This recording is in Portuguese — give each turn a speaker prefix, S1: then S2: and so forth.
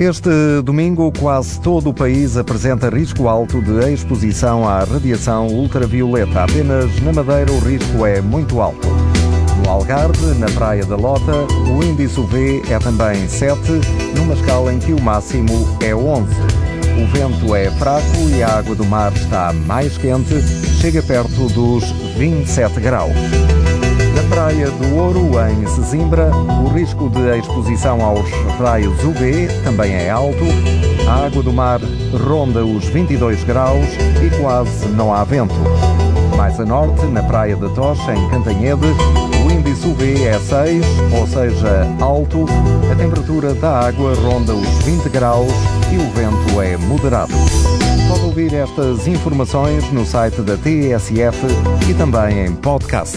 S1: Este domingo, quase todo o país apresenta risco alto de exposição à radiação ultravioleta. Apenas na Madeira o risco é muito alto. No Algarve, na Praia da Lota, o índice UV é também 7, numa escala em que o máximo é 11. O vento é fraco e a água do mar está mais quente, chega perto dos 27 graus. Do Ouro, em Sesimbra, o risco de exposição aos raios UV também é alto. A água do mar ronda os 22 graus e quase não há vento. Mais a norte, na Praia da Tocha, em Cantanhede, o índice UV é 6, ou seja, alto. A temperatura da água ronda os 20 graus e o vento é moderado. Pode ouvir estas informações no site da TSF e também em podcast.